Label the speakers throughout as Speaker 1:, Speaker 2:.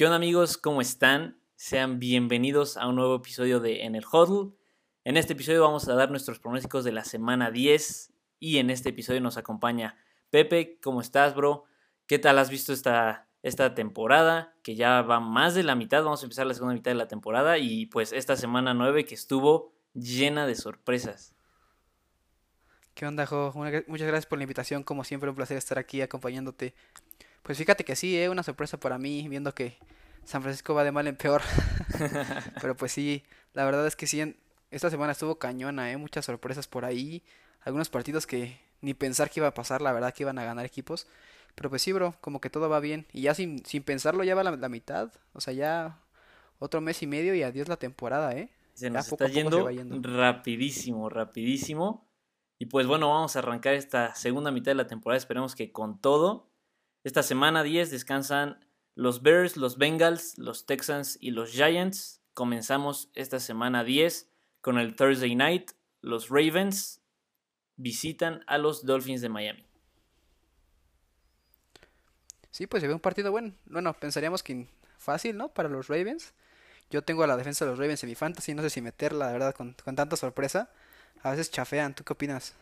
Speaker 1: ¿Qué onda amigos? ¿Cómo están? Sean bienvenidos a un nuevo episodio de En el Huddle. En este episodio vamos a dar nuestros pronósticos de la semana 10 y en este episodio nos acompaña Pepe. ¿Cómo estás, bro? ¿Qué tal has visto esta, esta temporada? Que ya va más de la mitad, vamos a empezar la segunda mitad de la temporada y pues esta semana 9 que estuvo llena de sorpresas.
Speaker 2: ¿Qué onda, Jo? muchas gracias por la invitación. Como siempre, un placer estar aquí acompañándote. Pues fíjate que sí, ¿eh? una sorpresa para mí, viendo que San Francisco va de mal en peor. Pero pues sí, la verdad es que sí, esta semana estuvo cañona, ¿eh? muchas sorpresas por ahí. Algunos partidos que ni pensar que iba a pasar, la verdad que iban a ganar equipos. Pero pues sí, bro, como que todo va bien. Y ya sin, sin pensarlo ya va la, la mitad. O sea, ya otro mes y medio y adiós la temporada, ¿eh?
Speaker 1: Se nos está yendo, rapidísimo, rapidísimo. Y pues bueno, vamos a arrancar esta segunda mitad de la temporada. Esperemos que con todo. Esta semana 10 descansan los Bears, los Bengals, los Texans y los Giants. Comenzamos esta semana 10 con el Thursday Night. Los Ravens visitan a los Dolphins de Miami.
Speaker 2: Sí, pues se ve un partido bueno. Bueno, pensaríamos que fácil, ¿no? Para los Ravens. Yo tengo a la defensa de los Ravens en mi fantasy. No sé si meterla, la verdad, con, con tanta sorpresa a veces chafean. ¿Tú qué opinas?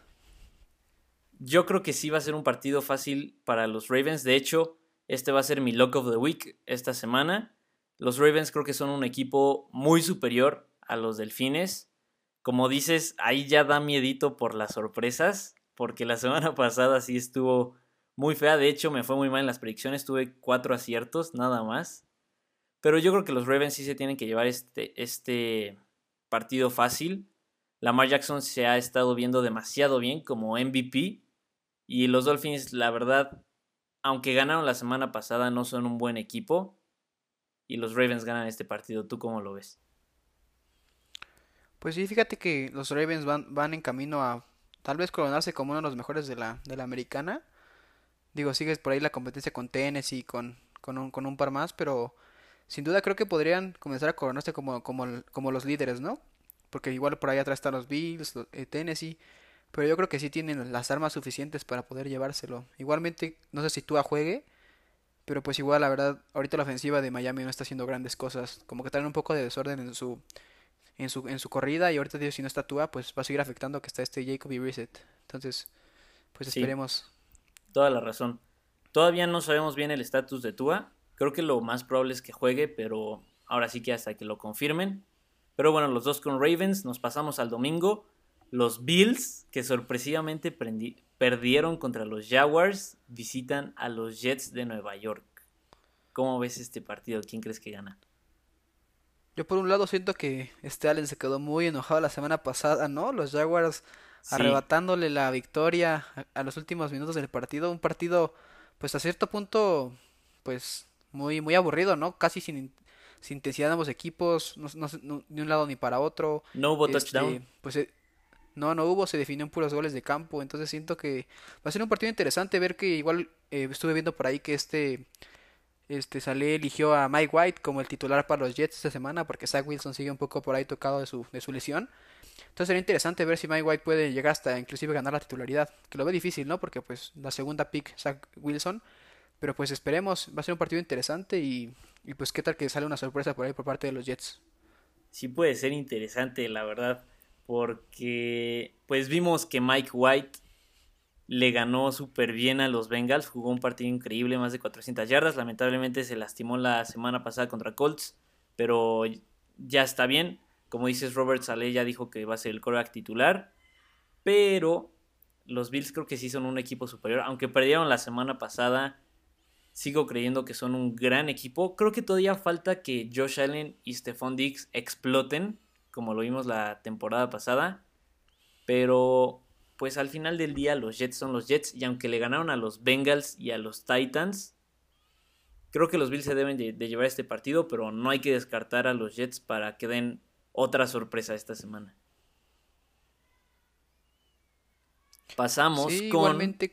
Speaker 1: Yo creo que sí va a ser un partido fácil para los Ravens. De hecho, este va a ser mi lock of the week esta semana. Los Ravens creo que son un equipo muy superior a los Delfines. Como dices, ahí ya da miedito por las sorpresas, porque la semana pasada sí estuvo muy fea. De hecho, me fue muy mal en las predicciones. Tuve cuatro aciertos, nada más. Pero yo creo que los Ravens sí se tienen que llevar este, este partido fácil. Lamar Jackson se ha estado viendo demasiado bien como MVP. Y los Dolphins, la verdad, aunque ganaron la semana pasada, no son un buen equipo. Y los Ravens ganan este partido. ¿Tú cómo lo ves?
Speaker 2: Pues sí, fíjate que los Ravens van, van en camino a tal vez coronarse como uno de los mejores de la, de la americana. Digo, sigues por ahí la competencia con Tennessee, con, con, un, con un par más, pero sin duda creo que podrían comenzar a coronarse como, como, como los líderes, ¿no? porque igual por ahí atrás están los Bills, eh, Tennessee, pero yo creo que sí tienen las armas suficientes para poder llevárselo. Igualmente, no sé si Tua juegue, pero pues igual la verdad, ahorita la ofensiva de Miami no está haciendo grandes cosas, como que traen un poco de desorden en su en su, en su corrida y ahorita si no está Tua, pues va a seguir afectando que está este Jacoby Reset. Entonces, pues esperemos.
Speaker 1: toda la razón. Todavía no sabemos bien el estatus de Tua. Creo que lo más probable es que juegue, pero ahora sí que hasta que lo confirmen, pero bueno, los dos con Ravens, nos pasamos al domingo. Los Bills, que sorpresivamente perdieron contra los Jaguars, visitan a los Jets de Nueva York. ¿Cómo ves este partido? ¿Quién crees que gana?
Speaker 2: Yo por un lado siento que este Allen se quedó muy enojado la semana pasada, ¿no? Los Jaguars arrebatándole la victoria a, los últimos minutos del partido. Un partido, pues a cierto punto, pues muy, muy aburrido, ¿no? Casi sin, sin intensidad de ambos equipos, no, ni un lado ni para otro.
Speaker 1: No hubo este, touchdown.
Speaker 2: Pues eh, no, no hubo, se definió en puros goles de campo, entonces siento que va a ser un partido interesante ver que igual eh, estuve viendo por ahí que este este Saleh eligió a Mike White como el titular para los Jets esta semana porque Zach Wilson sigue un poco por ahí tocado de su, de su lesión. Entonces sería interesante ver si Mike White puede llegar hasta inclusive ganar la titularidad, que lo ve difícil, ¿no? Porque pues la segunda pick Zach Wilson, pero pues esperemos, va a ser un partido interesante y y pues qué tal que sale una sorpresa por ahí por parte de los Jets.
Speaker 1: Sí puede ser interesante, la verdad, porque pues vimos que Mike White le ganó súper bien a los Bengals, jugó un partido increíble, más de 400 yardas, lamentablemente se lastimó la semana pasada contra Colts, pero ya está bien, como dices Robert Saleh ya dijo que va a ser el coreback titular, pero los Bills creo que sí son un equipo superior, aunque perdieron la semana pasada, Sigo creyendo que son un gran equipo. Creo que todavía falta que Josh Allen y Stephon Diggs exploten, como lo vimos la temporada pasada. Pero, pues al final del día los Jets son los Jets. Y aunque le ganaron a los Bengals y a los Titans, creo que los Bills se deben de, llevar este partido. Pero no hay que descartar a los Jets para que den otra sorpresa esta semana. Pasamos con...
Speaker 2: Igualmente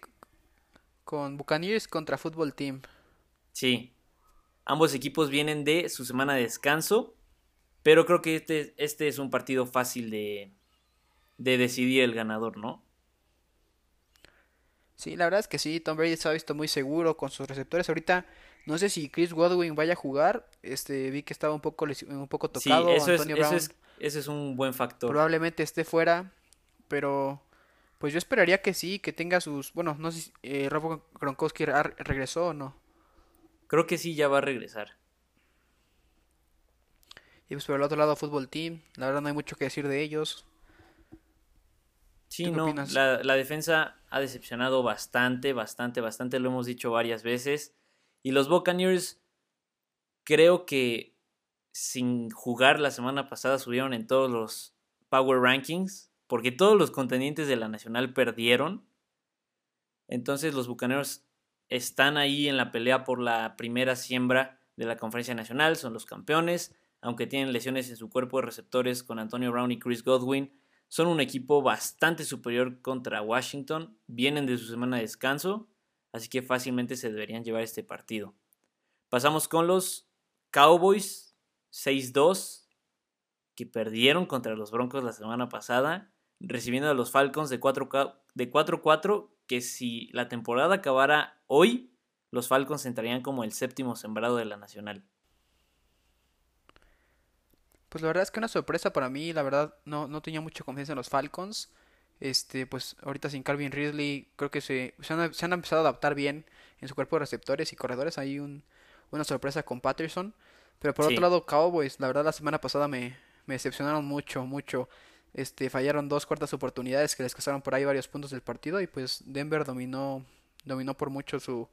Speaker 2: con Buccaneers contra Football Team.
Speaker 1: Sí. Ambos equipos vienen de su semana de descanso. Pero creo que este, este es un partido fácil de, de decidir el ganador, ¿no?
Speaker 2: Sí, la verdad es que sí, Tom Brady se ha visto muy seguro con sus receptores. Ahorita no sé si Chris Godwin vaya a jugar. Este, vi que estaba un poco un poco
Speaker 1: Sí,
Speaker 2: tocado.
Speaker 1: eso es,
Speaker 2: Antonio
Speaker 1: eso
Speaker 2: Brown
Speaker 1: es, ese es un buen factor.
Speaker 2: probablemente esté fuera, pero pues yo esperaría que sí, que tenga sus, bueno, no sé si eh, Rob Gronkowski regresó o no.
Speaker 1: Creo que sí ya va a regresar.
Speaker 2: Y pues por el otro lado, Fútbol Team, la verdad no hay mucho que decir de ellos.
Speaker 1: Sí,
Speaker 2: ¿Tú qué
Speaker 1: no, la defensa ha decepcionado bastante, bastante, bastante, lo hemos dicho varias veces. Y los Buccaneers, creo que sin jugar la semana pasada subieron en todos los Power Rankings, porque todos los contendientes de la Nacional perdieron. Entonces los Bucaneros están ahí en la pelea por la primera siembra de la Conferencia Nacional, son los campeones, aunque tienen lesiones en su cuerpo de receptores con Antonio Brown y Chris Godwin. Son un equipo bastante superior contra Washington, vienen de su semana de descanso, así que fácilmente se deberían llevar este partido. Pasamos con los Cowboys 6-2, que perdieron contra los Broncos la semana pasada, recibiendo a los Falcons de 4-4, de 4-4, que si la temporada acabara hoy, los Falcons entrarían como el séptimo sembrado de la Nacional.
Speaker 2: Pues la verdad es que una sorpresa para mí, la verdad no, no tenía mucha confianza en los Falcons. Este, pues ahorita sin Calvin Ridley, creo que se, se han, se han empezado a adaptar bien en su cuerpo de receptores y corredores. Hay un, una sorpresa con Patterson. Pero por otro lado, Cowboys, la verdad la semana pasada me, me decepcionaron mucho, mucho. Este, fallaron dos cuartas oportunidades que les costaron por ahí varios puntos del partido y pues Denver dominó, dominó por mucho su,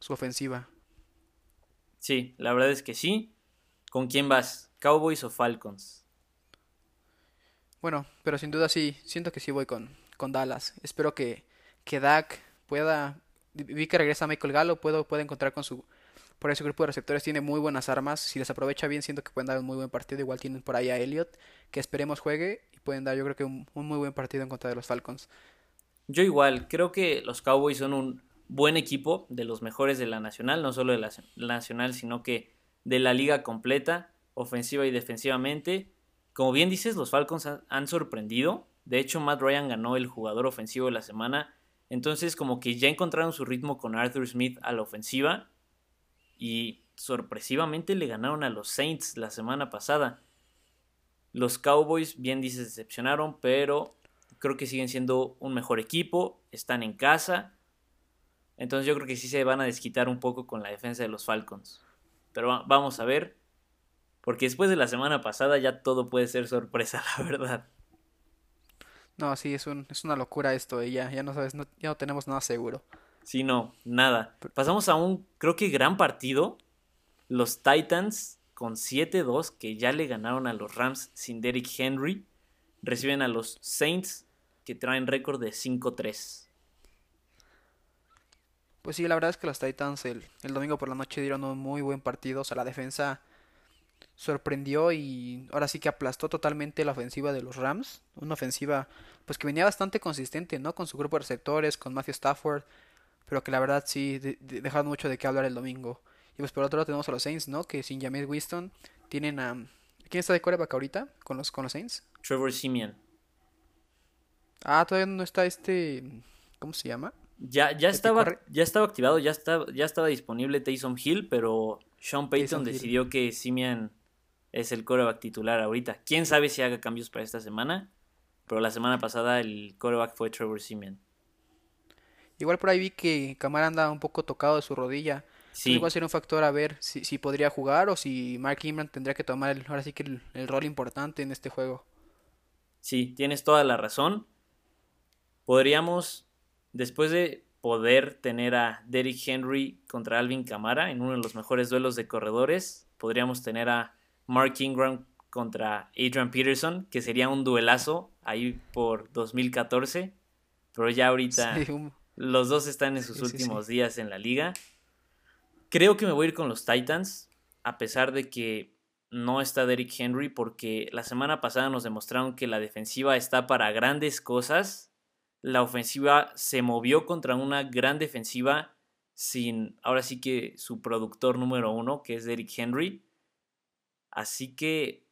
Speaker 2: su ofensiva.
Speaker 1: sí, la verdad es que sí. ¿Con quién vas? ¿Cowboys o Falcons?
Speaker 2: Bueno, pero sin duda sí, siento que sí voy con, con Dallas. Espero que, que Dak pueda, vi que regresa Michael Gallo, puedo, puede encontrar con su, por ese grupo de receptores tiene muy buenas armas, si les aprovecha bien siento que pueden dar un muy buen partido, igual tienen por ahí a Elliott, que esperemos juegue y pueden dar yo creo que un, un muy buen partido en contra de los Falcons.
Speaker 1: Yo igual, creo que los Cowboys son un buen equipo, de los mejores de la Nacional, no solo de la Nacional, sino que de la liga completa, ofensiva y defensivamente. Como bien dices, los Falcons han, sorprendido. De hecho, Matt Ryan ganó el jugador ofensivo de la semana. Entonces, como que ya encontraron su ritmo con Arthur Smith a la ofensiva. Y sorpresivamente le ganaron a los Saints la semana pasada. Los Cowboys, bien dices, decepcionaron, pero creo que siguen siendo un mejor equipo. Están en casa. Entonces yo creo que sí se van a desquitar un poco con la defensa de los Falcons. Pero va- vamos a ver. Porque después de la semana pasada ya todo puede ser sorpresa, la verdad.
Speaker 2: No, sí, es un, es una locura esto, y ya, ya no sabes, no, ya no tenemos nada seguro.
Speaker 1: Sí, no, nada. Pasamos a un, creo que gran partido. Los Titans con 7-2, que ya le ganaron a los Rams sin Derrick Henry. Reciben a los Saints, que traen récord de 5-3.
Speaker 2: Pues sí, la verdad es que los Titans el, el domingo por la noche dieron un muy buen partido, o sea, la defensa sorprendió y ahora sí que aplastó totalmente la ofensiva de los Rams. Una ofensiva pues que venía bastante consistente, ¿no? Con su grupo de receptores, con Matthew Stafford, pero que la verdad sí de- de- dejaron mucho de qué hablar el domingo. Y pues por otro lado tenemos a los Saints, ¿no? Que sin Jameis Winston tienen a... ¿Quién está de quarterback ahorita con los, con los Saints?
Speaker 1: Trevor Simeon.
Speaker 2: Ah, todavía no está este... ¿Cómo se llama?
Speaker 1: Ya, ya,
Speaker 2: ¿El que
Speaker 1: estaba, ya estaba activado, ya estaba, ya estaba disponible Taysom Hill, pero Sean Payton
Speaker 2: Taysom Hill.
Speaker 1: decidió que Simeon es el coreback titular ahorita. Quién sabe si haga cambios para esta semana, pero la semana pasada el coreback fue Trevor Simeon.
Speaker 2: Igual por ahí vi que Camara anda un poco tocado de su rodilla. Entonces
Speaker 1: Sí,
Speaker 2: igual sería un factor a ver si, si podría jugar o si Mark Ingram tendría que tomar el- ahora sí que el, el rol importante en este juego.
Speaker 1: sí, tienes toda la razón. Podríamos, después de poder tener a Derrick Henry contra Alvin Kamara en uno de los mejores duelos de corredores, podríamos tener a Mark Ingram contra Adrian Peterson, que sería un duelazo ahí por 2014, pero ya ahorita
Speaker 2: Sí, un-
Speaker 1: los dos están en sus
Speaker 2: Sí, sí, sí.
Speaker 1: últimos días en la liga. Creo que me voy a ir con los Titans, a pesar de que no está Derrick Henry, porque la semana pasada nos demostraron que la defensiva está para grandes cosas. La ofensiva se movió contra una gran defensiva sin, ahora sí que su productor número uno, que es Derrick Henry. Así que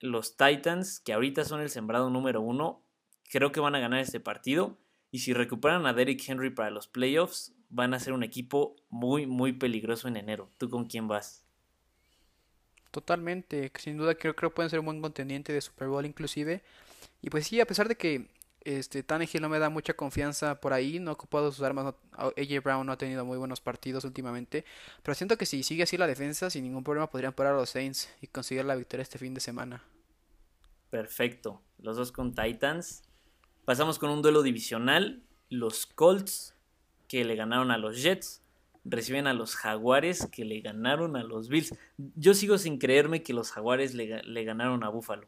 Speaker 1: los Titans, que ahorita son el sembrado número uno, creo que van a ganar este partido. Y si recuperan a Derrick Henry para los playoffs, van a ser un equipo muy, muy peligroso en enero. ¿Tú con quién vas?
Speaker 2: Totalmente, sin duda creo, que pueden ser un buen contendiente de Super Bowl inclusive. Y pues sí, a pesar de que este Tannehill no me da mucha confianza por ahí, no ha ocupado sus armas, AJ Brown no ha tenido muy buenos partidos últimamente, pero siento que si sigue así la defensa, sin ningún problema podrían parar a los Saints y conseguir la victoria este fin de semana.
Speaker 1: Perfecto, los dos con Titans. Pasamos con un duelo divisional, los Colts que le ganaron a los Jets reciben a los Jaguares que le ganaron a los Bills. Yo sigo sin creerme que los Jaguares le, le ganaron a Buffalo.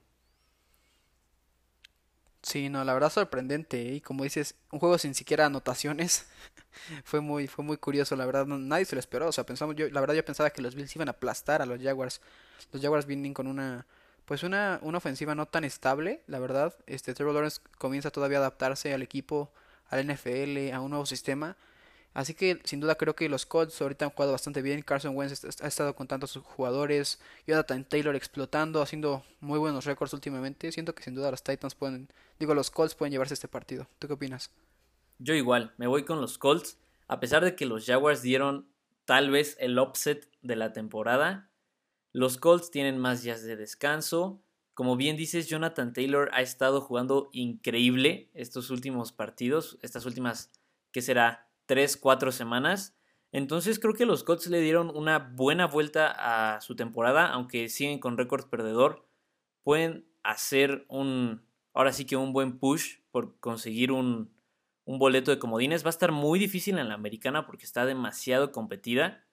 Speaker 2: Sí, no, la verdad sorprendente. ¿eh? Y como dices, un juego sin siquiera anotaciones. fue muy, fue muy curioso, la verdad. nadie se lo esperó. O sea, pensamos, yo, la verdad yo pensaba que los Bills iban a aplastar a los Jaguars. Los Jaguars vienen con una, pues una, una ofensiva no tan estable, la verdad. Este Trevor Lawrence comienza todavía a adaptarse al equipo, al NFL, a un nuevo sistema. Así que sin duda creo que los Colts ahorita han jugado bastante bien. Carson Wentz ha estado con tantos jugadores. Jonathan Taylor explotando, haciendo muy buenos récords últimamente. Siento que sin duda los Titans pueden, digo, los Colts pueden llevarse este partido. ¿Tú qué opinas?
Speaker 1: Yo igual, me voy con los Colts. A pesar de que los Jaguars dieron tal vez el upset de la temporada, los Colts tienen más días de descanso. Como bien dices, Jonathan Taylor ha estado jugando increíble estos últimos partidos, estas últimas, ¿qué será? 3, 4 semanas. Entonces creo que los Colts le dieron una buena vuelta a su temporada, aunque siguen con récord perdedor. Pueden hacer un, ahora sí que un buen push por conseguir un, un boleto de comodines. Va a estar muy difícil en la americana porque está demasiado competida.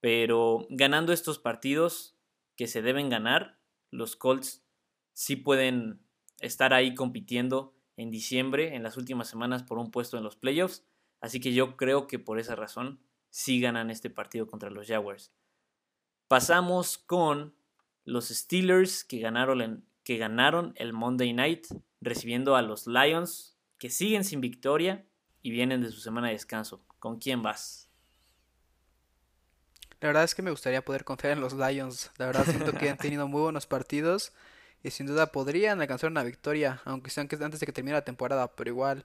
Speaker 1: Pero ganando estos partidos que se deben ganar, los Colts sí pueden estar ahí compitiendo en diciembre, en las últimas semanas, por un puesto en los playoffs. Así que yo creo que por esa razón sí ganan este partido contra los Jaguars. Pasamos con los Steelers que ganaron, que ganaron el Monday Night recibiendo a los Lions que siguen sin victoria y vienen de su semana de descanso. ¿Con quién vas?
Speaker 2: La verdad es que me gustaría poder confiar en los Lions. La verdad siento que han tenido muy buenos partidos y sin duda podrían alcanzar una victoria, aunque sean antes de que termine la temporada, pero igual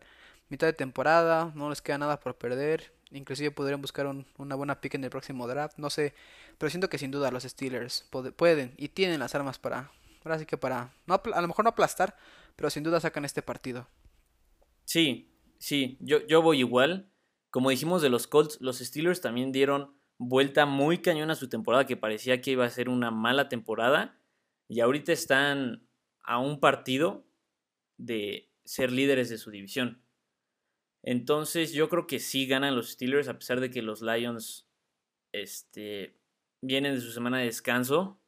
Speaker 2: mitad de temporada, no les queda nada por perder. Inclusive podrían buscar una buena pick en el próximo draft, no sé. Pero siento que sin duda los Steelers pueden y tienen las armas para, ahora sí que para, no, a lo mejor no aplastar, pero sin duda sacan este partido.
Speaker 1: Sí, sí, yo, yo voy igual. Como dijimos de los Colts, los Steelers también dieron vuelta muy cañón a su temporada que parecía que iba a ser una mala temporada. Y ahorita están a un partido de ser líderes de su división. Entonces yo creo que sí ganan los Steelers a pesar de que los Lions este, vienen de su semana de descanso.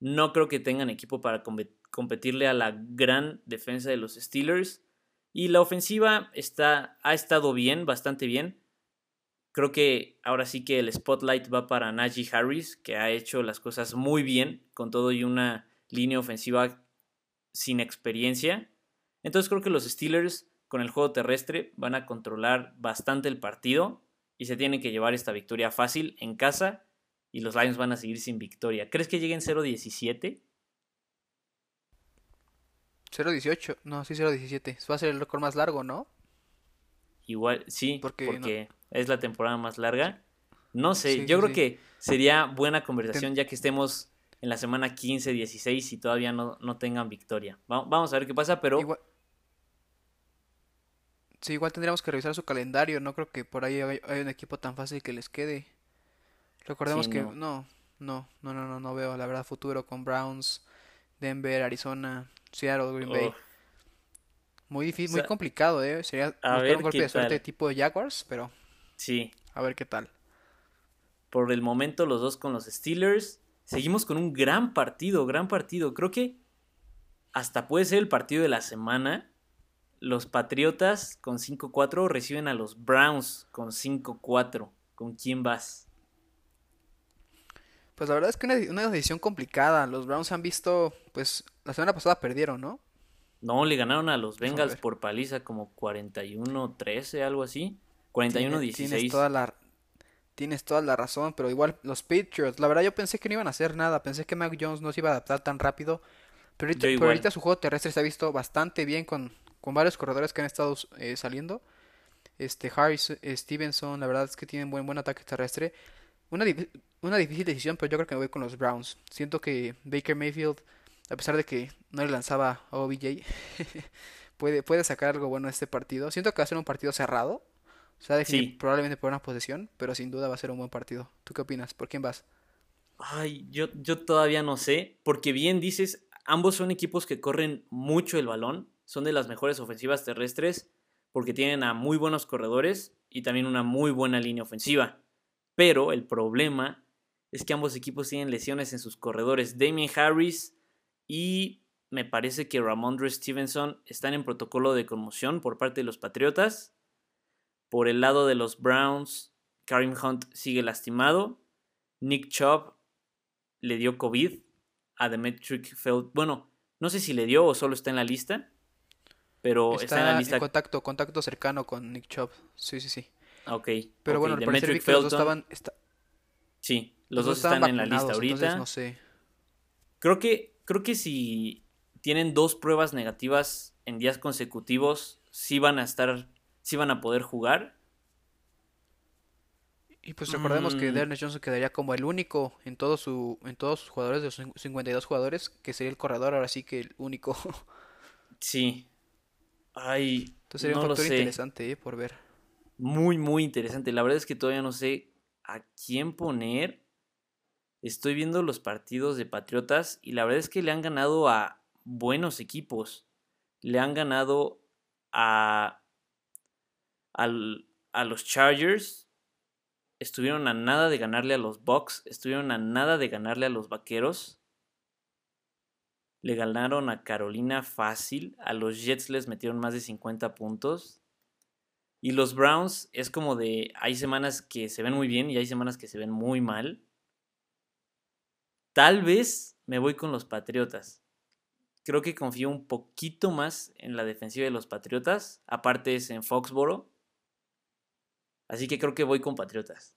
Speaker 1: No creo que tengan equipo para competirle a la gran defensa de los Steelers. Y la ofensiva está, ha estado bien, bastante bien. Creo que ahora sí que el spotlight va para Najee Harris, que ha hecho las cosas muy bien, con todo y una línea ofensiva sin experiencia. Entonces creo que los Steelers con el juego terrestre van a controlar bastante el partido y se tienen que llevar esta victoria fácil en casa y los Lions van a seguir sin victoria. ¿Crees que lleguen 0-17?
Speaker 2: 0-18, no, sí 0-17. Va a ser el récord más largo, ¿no?
Speaker 1: Igual, sí, porque, es la temporada más larga. No sé, yo creo que sería buena conversación ya que estemos en la semana 15, 16 y todavía no, no tengan victoria. Vamos a ver qué pasa, pero...
Speaker 2: Sí, igual tendríamos que revisar su calendario. No creo que por ahí hay, un equipo tan fácil que les quede. Recordemos que no. no, no, no, no, no, veo la verdad futuro con Browns, Denver, Arizona, Seattle, Green Bay. Muy difícil, muy complicado, ¿eh? Sería buscar un golpe de suerte tipo de Jaguars, pero.
Speaker 1: Sí.
Speaker 2: A ver qué tal.
Speaker 1: Por el momento, los dos con los Steelers. Seguimos con un gran partido, gran partido. Creo que hasta puede ser el partido de la semana los Patriotas con 5-4 reciben a los Browns con 5-4. ¿Con quién vas?
Speaker 2: Pues la verdad es que una, una decisión complicada. Los Browns han visto, pues la semana pasada perdieron, ¿no?
Speaker 1: No, le ganaron a los Bengals por paliza como 41-13, algo así. 41-16.
Speaker 2: Tienes toda la Tienes toda la razón, pero igual los Patriots, la verdad yo pensé que no iban a hacer nada, pensé que Mac Jones no se iba a adaptar tan rápido, pero ahorita, ahorita su juego terrestre se ha visto bastante bien con, con varios corredores que han estado eh, saliendo. este Harris, eh, Stevenson, la verdad es que tienen buen buen ataque terrestre. Una, una difícil decisión, pero yo creo que me voy con los Browns. Siento que Baker Mayfield, a pesar de que no le lanzaba a OBJ, puede, puede sacar algo bueno de este partido. Siento que va a ser un partido cerrado. O sea, probablemente por una posesión, pero sin duda va a ser un buen partido. ¿Tú qué opinas? ¿Por quién vas?
Speaker 1: Ay, yo, yo todavía no sé, porque bien dices, ambos son equipos que corren mucho el balón, son de las mejores ofensivas terrestres, porque tienen a muy buenos corredores y también una muy buena línea ofensiva. Pero el problema es que ambos equipos tienen lesiones en sus corredores. Damien Harris y me parece que Ramondre Stevenson están en protocolo de conmoción por parte de los Patriotas. Por el lado de los Browns, Karim Hunt sigue lastimado. Nick Chubb le dio COVID a Demetric Feld. Bueno, no sé si le dio o solo está en la lista. Pero está, en la lista.
Speaker 2: contacto, contacto cercano con Nick Chubb. Sí, sí, sí.
Speaker 1: Ok.
Speaker 2: Pero bueno, Demetric los dos estaban.
Speaker 1: Sí, los, dos, están en la lista ahorita.
Speaker 2: no sé.
Speaker 1: Creo que, creo que si tienen dos pruebas negativas en días consecutivos, sí van a estar, sí van a poder jugar.
Speaker 2: Y pues recordemos que mm. Darnell Johnson quedaría como el único en, todo su, en todos sus jugadores, de los 52 jugadores, que sería el corredor, ahora sí que el único.
Speaker 1: sí. Ay,
Speaker 2: Entonces sería un factor interesante eh, por ver.
Speaker 1: Muy, muy interesante. La verdad es que todavía no sé a quién poner. Estoy viendo los partidos de Patriotas y la verdad es que le han ganado a buenos equipos. Le han ganado a, a los Chargers, estuvieron a nada de ganarle a los Bucks, estuvieron a nada de ganarle a los Vaqueros. Le ganaron a Carolina fácil, a los Jets les metieron más de 50 puntos. Y los Browns es como de, hay semanas que se ven muy bien y hay semanas que se ven muy mal. Tal vez me voy con los Patriotas. Creo que confío un poquito más en la defensiva de los Patriotas. Aparte es en Foxboro. Así que creo que voy con Patriotas.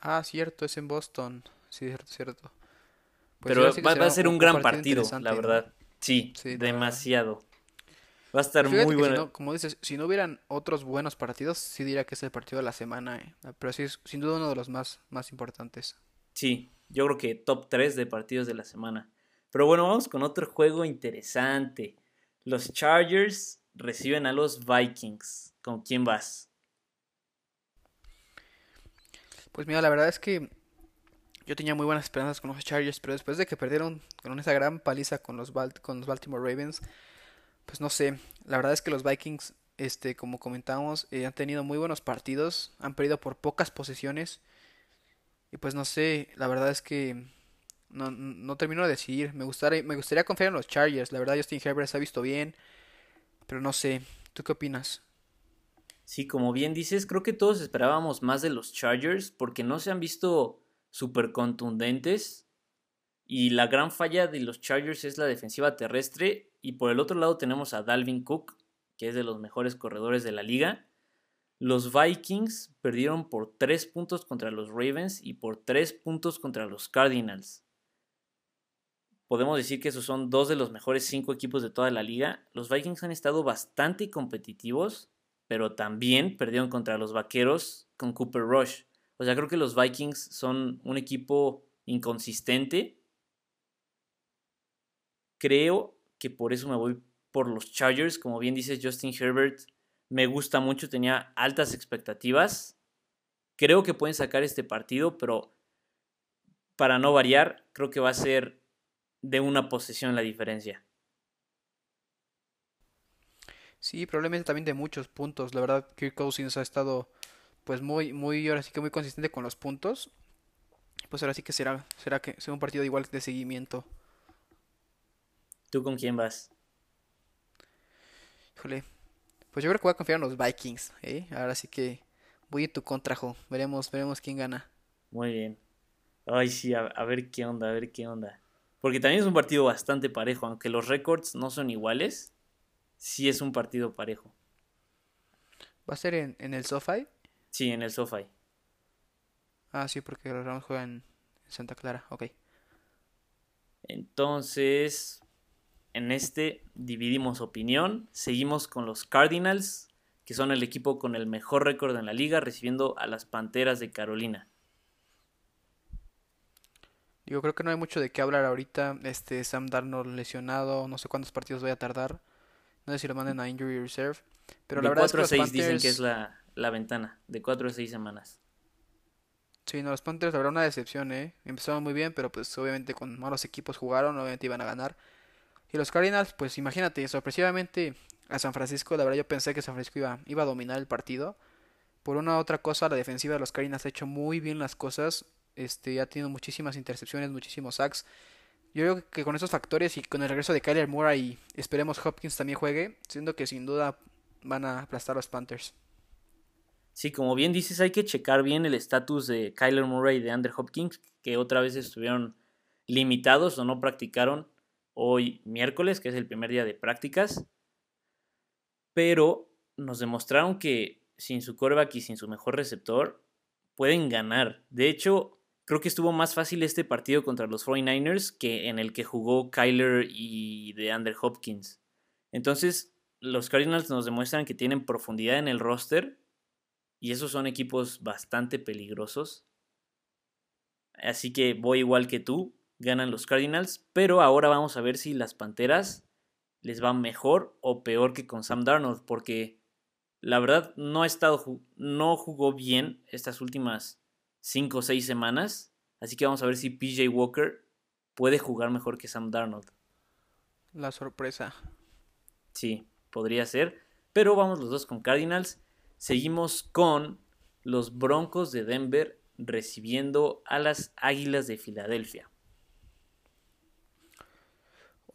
Speaker 2: Ah, cierto, es en Boston. Sí, cierto, cierto.
Speaker 1: Pues Pero va, a ser un, gran partido, la verdad. Sí, demasiado. Va a estar muy bueno.
Speaker 2: como dices, si no hubieran otros buenos partidos, sí diría que es el partido de la semana. Eh. Pero sí es sin duda uno de los más, más importantes.
Speaker 1: Sí, yo creo que top 3 de partidos de la semana. Pero bueno, vamos con otro juego interesante. Los Chargers reciben a los Vikings. ¿Con quién vas?
Speaker 2: Pues mira, la verdad es que yo tenía muy buenas esperanzas con los Chargers, pero después de que perdieron con esa gran paliza con los, con los Baltimore Ravens, pues no sé, la verdad es que los Vikings, este, como comentamos, eh, han tenido muy buenos partidos, han perdido por pocas posesiones, y pues no sé, la verdad es que no, no termino de decidir, me gustaría, me gustaría confiar en los Chargers, la verdad Justin Herbert se ha visto bien, pero no sé, ¿tú qué opinas?
Speaker 1: Sí, como bien dices, creo que todos esperábamos más de los Chargers porque no se han visto súper contundentes. Y la gran falla de los Chargers es la defensiva terrestre. Y por el otro lado tenemos a Dalvin Cook, que es de los mejores corredores de la liga. Los Vikings perdieron por 3 puntos contra los Ravens y por 3 puntos contra los Cardinals. Podemos decir que esos son dos de los mejores 5 equipos de toda la liga. Los Vikings han estado bastante competitivos pero también perdieron contra los Vaqueros con Cooper Rush. O sea, creo que los Vikings son un equipo inconsistente. Creo que por eso me voy por los Chargers. Como bien dices, Justin Herbert me gusta mucho, tenía altas expectativas. Creo que pueden sacar este partido, pero para no variar, creo que va a ser de una posesión la diferencia.
Speaker 2: Sí, probablemente también de muchos puntos. La verdad, Kirk Cousins ha estado pues muy, muy, ahora sí que muy consistente con los puntos. Pues ahora sí que será, será que sea un partido igual de seguimiento.
Speaker 1: ¿Tú con quién vas?
Speaker 2: Híjole. Pues yo creo que voy a confiar en los Vikings, ¿eh? Ahora sí que voy en tu contrajo. Veremos, veremos quién gana.
Speaker 1: Muy bien. Ay, sí, a, a ver qué onda, a ver qué onda. Porque también es un partido bastante parejo, aunque los récords no son iguales sí es un partido parejo.
Speaker 2: ¿Va a ser en, el SoFi?
Speaker 1: Sí, en el SoFi.
Speaker 2: Ah, sí, porque los Rams juegan en Santa Clara, ok.
Speaker 1: Entonces, en este dividimos opinión. Seguimos con los Cardinals, que son el equipo con el mejor récord en la liga, recibiendo a las Panteras de Carolina.
Speaker 2: Yo creo que no hay mucho de qué hablar ahorita. Este Sam Darnold lesionado, no sé cuántos partidos voy a tardar. No sé si lo manden a Injury Reserve. Pero la verdad es que los
Speaker 1: 6
Speaker 2: Panthers...
Speaker 1: dicen que es la, la ventana, de 4 a 6 semanas.
Speaker 2: Sí, no, los Panthers verdad una decepción, ¿eh? Empezaron muy bien, pero pues obviamente con malos equipos jugaron, obviamente iban a ganar. Y los Cardinals, pues imagínate, sorpresivamente a San Francisco, la verdad yo pensé que San Francisco iba, iba a dominar el partido. Por una u otra cosa, la defensiva de los Cardinals ha hecho muy bien las cosas. Este, ha tenido muchísimas intercepciones, muchísimos sacks. Yo creo que con esos factores y con el regreso de Kyler Moore y esperemos Hopkins también juegue, siendo que sin duda van a aplastar a los Panthers.
Speaker 1: Sí, como bien dices, hay que checar bien el estatus de Kyler Murray y de Andrew Hopkins, que otra vez estuvieron limitados o no practicaron hoy miércoles, que es el primer día de prácticas. Pero nos demostraron que sin su coreback y sin su mejor receptor pueden ganar. De hecho, creo que estuvo más fácil este partido contra los 49ers que en el que jugó Kyler y de Andrew Hopkins. Entonces, los Cardinals nos demuestran que tienen profundidad en el roster y esos son equipos bastante peligrosos. Así que voy igual que tú, ganan los Cardinals, pero ahora vamos a ver si las Panteras les va mejor o peor que con Sam Darnold, porque la verdad no ha estado no jugó bien estas últimas 5 o 6 semanas, así que vamos a ver si PJ Walker puede jugar mejor que Sam Darnold.
Speaker 2: La sorpresa.
Speaker 1: Sí, podría ser, pero vamos los dos con Cardinals. Seguimos con los Broncos de Denver recibiendo a las Águilas de Filadelfia.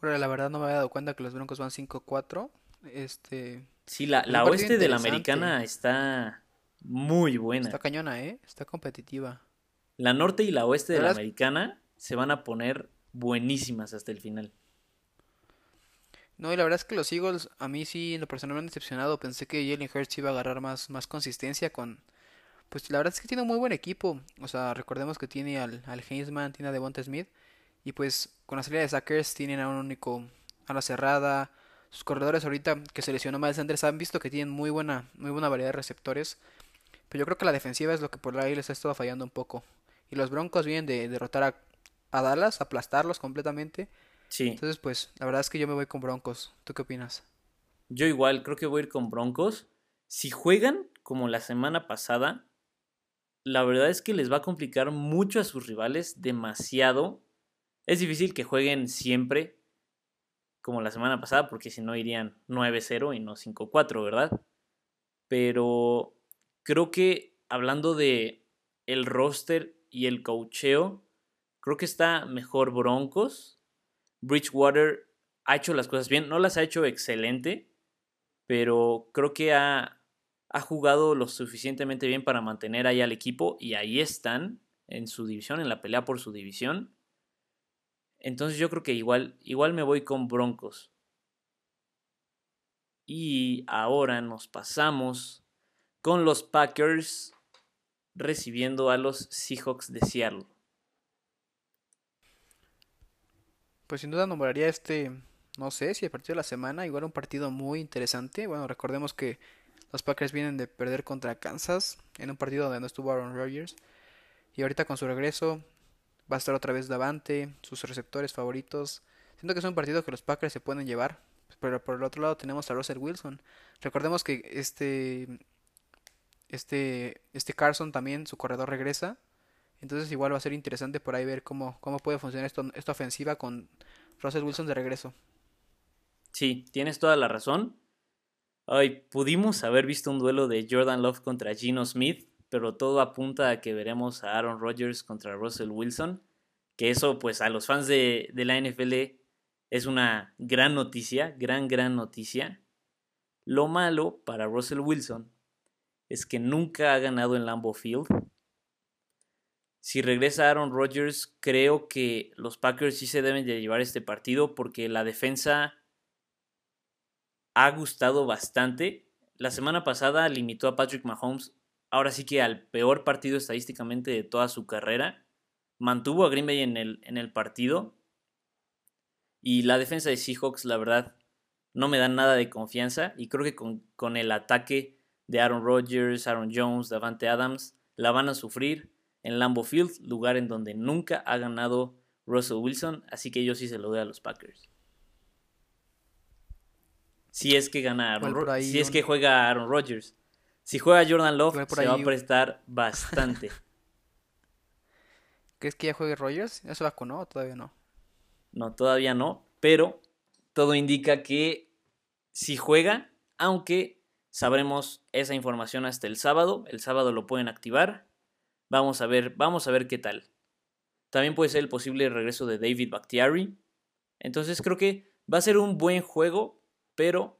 Speaker 2: Ahora, la verdad no me había dado cuenta que los Broncos van 5-4. Este.
Speaker 1: Sí, la, la oeste de la americana está muy buena.
Speaker 2: Está cañona, ¿eh? Está competitiva.
Speaker 1: La norte y la oeste de la americana se van a poner buenísimas hasta el final.
Speaker 2: No, y la verdad es que los Eagles a mí sí en lo personal me han decepcionado. Pensé que Jalen Hurts iba a agarrar más, más consistencia con... Pues la verdad es que tiene un muy buen equipo. O sea, recordemos que tiene al, al tiene a Devonta Smith. Y pues con la salida de Sackers tienen a un único a la cerrada. Sus corredores ahorita que seleccionó Miles Sanders han visto que tienen muy buena, muy buena variedad de receptores. Pero yo creo que la defensiva es lo que por ahí les ha estado fallando un poco. Y los Broncos vienen de derrotar a, a Dallas, aplastarlos completamente.
Speaker 1: Sí.
Speaker 2: Entonces, pues, la verdad es que yo me voy con Broncos. ¿Tú qué opinas?
Speaker 1: Yo igual, creo que voy a ir con Broncos. Si juegan como la semana pasada, la verdad es que les va a complicar mucho a sus rivales, demasiado. Es difícil que jueguen siempre como la semana pasada, porque si no irían 9-0 y no 5-4, ¿verdad? Pero creo que hablando de el roster y el coacheo, creo que está mejor Broncos. Bridgewater ha hecho las cosas bien, no las ha hecho excelente, pero creo que ha, ha jugado lo suficientemente bien para mantener ahí al equipo y ahí están en su división, en la pelea por su división. Entonces yo creo que igual, igual me voy con Broncos. Y ahora nos pasamos con los Packers recibiendo a los Seahawks de Seattle.
Speaker 2: Pues sin duda nombraría este, no sé si el partido de la semana, igual un partido muy interesante. Bueno, recordemos que los Packers vienen de perder contra Kansas en un partido donde no estuvo Aaron Rodgers. Y ahorita con su regreso va a estar otra vez Davante, sus receptores favoritos. Siento que es un partido que los Packers se pueden llevar. Pero por el otro lado tenemos a Russell Wilson. Recordemos que este este este Carson también su corredor regresa. Entonces igual va a ser interesante por ahí ver cómo, cómo puede funcionar esto, esta ofensiva con Russell Wilson de regreso.
Speaker 1: Sí, tienes toda la razón. Hoy pudimos haber visto un duelo de Jordan Love contra Gino Smith, pero todo apunta a que veremos a Aaron Rodgers contra Russell Wilson, que eso pues a los fans de, de la NFL es una gran noticia, gran, gran noticia. Lo malo para Russell Wilson es que nunca ha ganado en Lambeau Field. Si regresa Aaron Rodgers, creo que los Packers sí se deben de llevar este partido porque la defensa ha gustado bastante. La semana pasada limitó a Patrick Mahomes, ahora sí que al peor partido estadísticamente de toda su carrera. Mantuvo a Green Bay en el, en el partido. Y la defensa de Seahawks, la verdad, no me da nada de confianza. Y creo que con, con el ataque de Aaron Rodgers, Aaron Jones, Davante Adams, la van a sufrir en Lambeau Field, lugar en donde nunca ha ganado Russell Wilson, así que yo sí se lo doy a los Packers. Si es que gana Aaron si es que juega Aaron Rodgers. Si juega Jordan Love, se va a prestar bastante.
Speaker 2: ¿Crees que ya juegue Rodgers? ¿Ya se vacunó o todavía no?
Speaker 1: No, todavía no, pero todo indica que si juega, aunque sabremos esa información hasta el sábado, el sábado lo pueden activar. Vamos a ver, vamos a ver qué tal. También puede ser el posible regreso de David Bakhtiari. Entonces creo que va a ser un buen juego, pero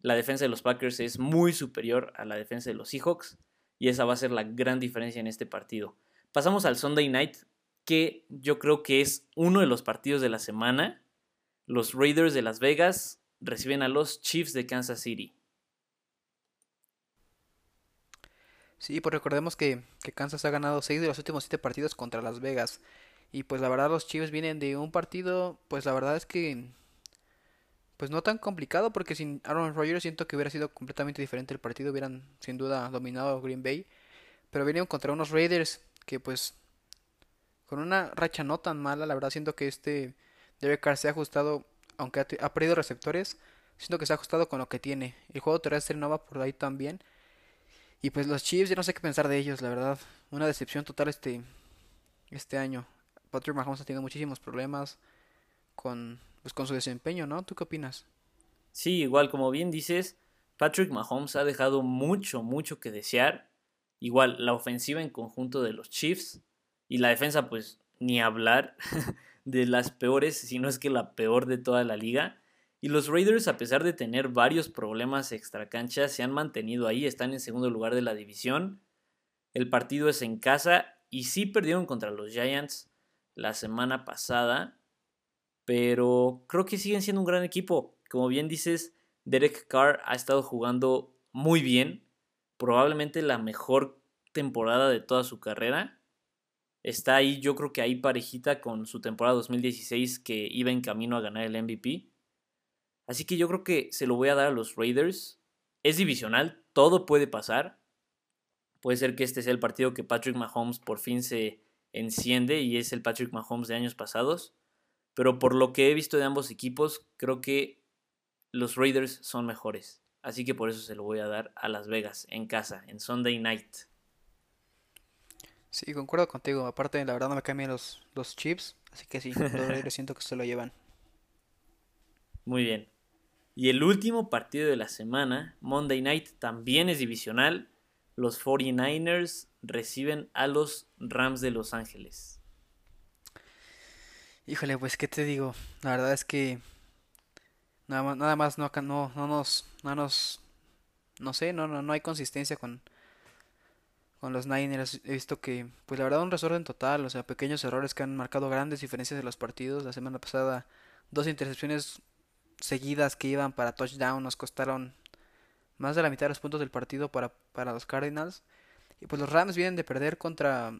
Speaker 1: la defensa de los Packers es muy superior a la defensa de los Seahawks y esa va a ser la gran diferencia en este partido. Pasamos al Sunday Night, que yo creo que es uno de los partidos de la semana. Los Raiders de Las Vegas reciben a los Chiefs de Kansas City.
Speaker 2: Sí, pues recordemos que, que Kansas ha ganado 6 de los últimos 7 partidos contra Las Vegas. Y pues la verdad los Chiefs vienen de un partido, pues la verdad es que pues no tan complicado porque sin Aaron Rodgers siento que hubiera sido completamente diferente el partido, hubieran sin duda dominado Green Bay, pero vinieron contra unos Raiders que pues con una racha no tan mala, la verdad siento que este Derek Carr se ha ajustado, aunque ha, perdido receptores, siento que se ha ajustado con lo que tiene. El juego terrestre no va por ahí también. Y pues los Chiefs, ya no sé qué pensar de ellos, la verdad. Una decepción total este, este año. Patrick Mahomes ha tenido muchísimos problemas con, pues, con su desempeño, ¿no? ¿Tú qué opinas?
Speaker 1: Sí, igual como bien dices, Patrick Mahomes ha dejado mucho, mucho que desear. Igual la ofensiva en conjunto de los Chiefs y la defensa, pues ni hablar de las peores, si no es que la peor de toda la liga. Y los Raiders, a pesar de tener varios problemas extracancha, se han mantenido ahí, están en segundo lugar de la división. El partido es en casa y sí perdieron contra los Giants, la semana pasada, pero creo que siguen siendo un gran equipo. Como bien dices, Derek Carr ha estado jugando muy bien, probablemente la mejor temporada de toda su carrera. Está ahí, yo creo que ahí parejita con su temporada 2016 que iba en camino a ganar el MVP. Así que yo creo que se lo voy a dar a los Raiders. Es divisional, todo puede pasar. Puede ser que este sea el partido que Patrick Mahomes por fin se enciende y es el Patrick Mahomes de años pasados. Pero por lo que he visto de ambos equipos, creo que los Raiders son mejores. Así que por eso se lo voy a dar a Las Vegas, en casa, en Sunday Night.
Speaker 2: Sí, concuerdo contigo. Aparte, la verdad no me cambian los, los chips. Así que sí, los Raiders siento que se lo llevan.
Speaker 1: Muy bien. Y el último partido de la semana, Monday Night, también es divisional los 49ers reciben a los Rams de Los Ángeles.
Speaker 2: Híjole, pues qué te digo, la verdad es que nada más, nada más no, no, no nos, no nos, no sé, no, no, no hay consistencia con, con los Niners. He visto que, pues la verdad, un desorden total, o sea, pequeños errores que han marcado grandes diferencias de los partidos. La semana pasada, dos intercepciones seguidas que iban para touchdown nos costaron más de la mitad de los puntos del partido para, para los Cardinals. Y pues los Rams vienen de perder contra,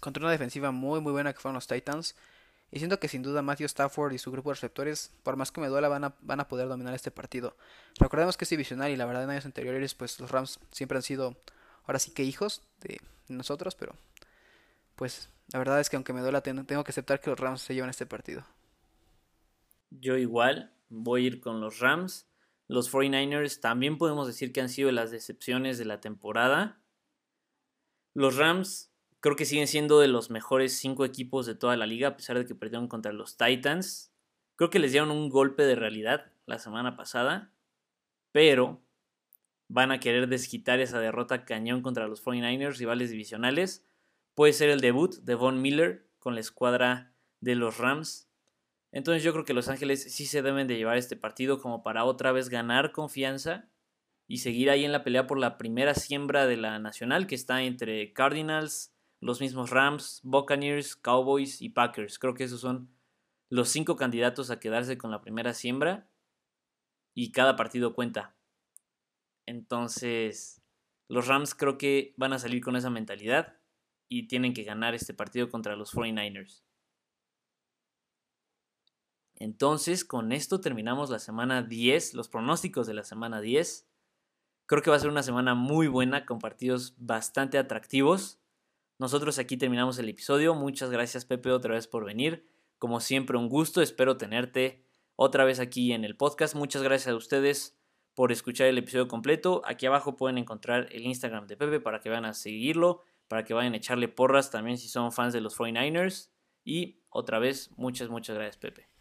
Speaker 2: contra una defensiva muy muy buena que fueron los Titans. Y siento que sin duda Matthew Stafford y su grupo de receptores, por más que me duela, van a, van a poder dominar este partido. Recordemos que es divisional y la verdad en años anteriores pues los Rams siempre han sido ahora sí que hijos de nosotros, pero pues la verdad es que aunque me duela tengo que aceptar que los Rams se llevan este partido.
Speaker 1: Yo igual voy a ir con los Rams. Los 49ers también podemos decir que han sido las decepciones de la temporada. Los Rams creo que siguen siendo de los mejores cinco equipos de toda la liga, a pesar de que perdieron contra los Titans. Creo que les dieron un golpe de realidad la semana pasada, pero van a querer desquitar esa derrota cañón contra los 49ers, rivales divisionales. Puede ser el debut de Von Miller con la escuadra de los Rams. Entonces yo creo que Los Ángeles sí se deben de llevar este partido como para otra vez ganar confianza y seguir ahí en la pelea por la primera siembra de la nacional que está entre Cardinals, los mismos Rams, Buccaneers, Cowboys y Packers. Creo que esos son los cinco candidatos a quedarse con la primera siembra y cada partido cuenta. Entonces, los Rams creo que van a salir con esa mentalidad y tienen que ganar este partido contra los 49ers. Entonces, con esto terminamos la semana 10, los pronósticos de la semana 10. Creo que va a ser una semana muy buena con partidos bastante atractivos. Nosotros aquí terminamos el episodio. Muchas gracias Pepe otra vez por venir. Como siempre un gusto. Espero tenerte otra vez aquí en el podcast. Muchas gracias a ustedes por escuchar el episodio completo. Aquí abajo pueden encontrar el Instagram de Pepe para que vayan a seguirlo, para que vayan a echarle porras también si son fans de los 49ers. Y otra vez, muchas, muchas gracias Pepe.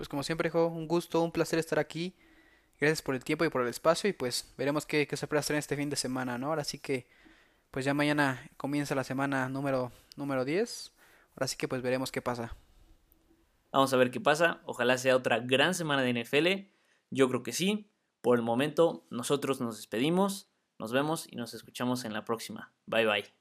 Speaker 2: Pues como siempre, un gusto, un placer estar aquí. Gracias por el tiempo y por el espacio y pues veremos qué, qué sorpresas traen este fin de semana, ¿no? Ahora sí que pues ya mañana comienza la semana número, número 10. Ahora sí que pues veremos qué pasa.
Speaker 1: Vamos a ver qué pasa. Ojalá sea otra gran semana de NFL. Yo creo que sí. Por el momento, nosotros nos despedimos. Nos vemos y nos escuchamos en la próxima. Bye bye.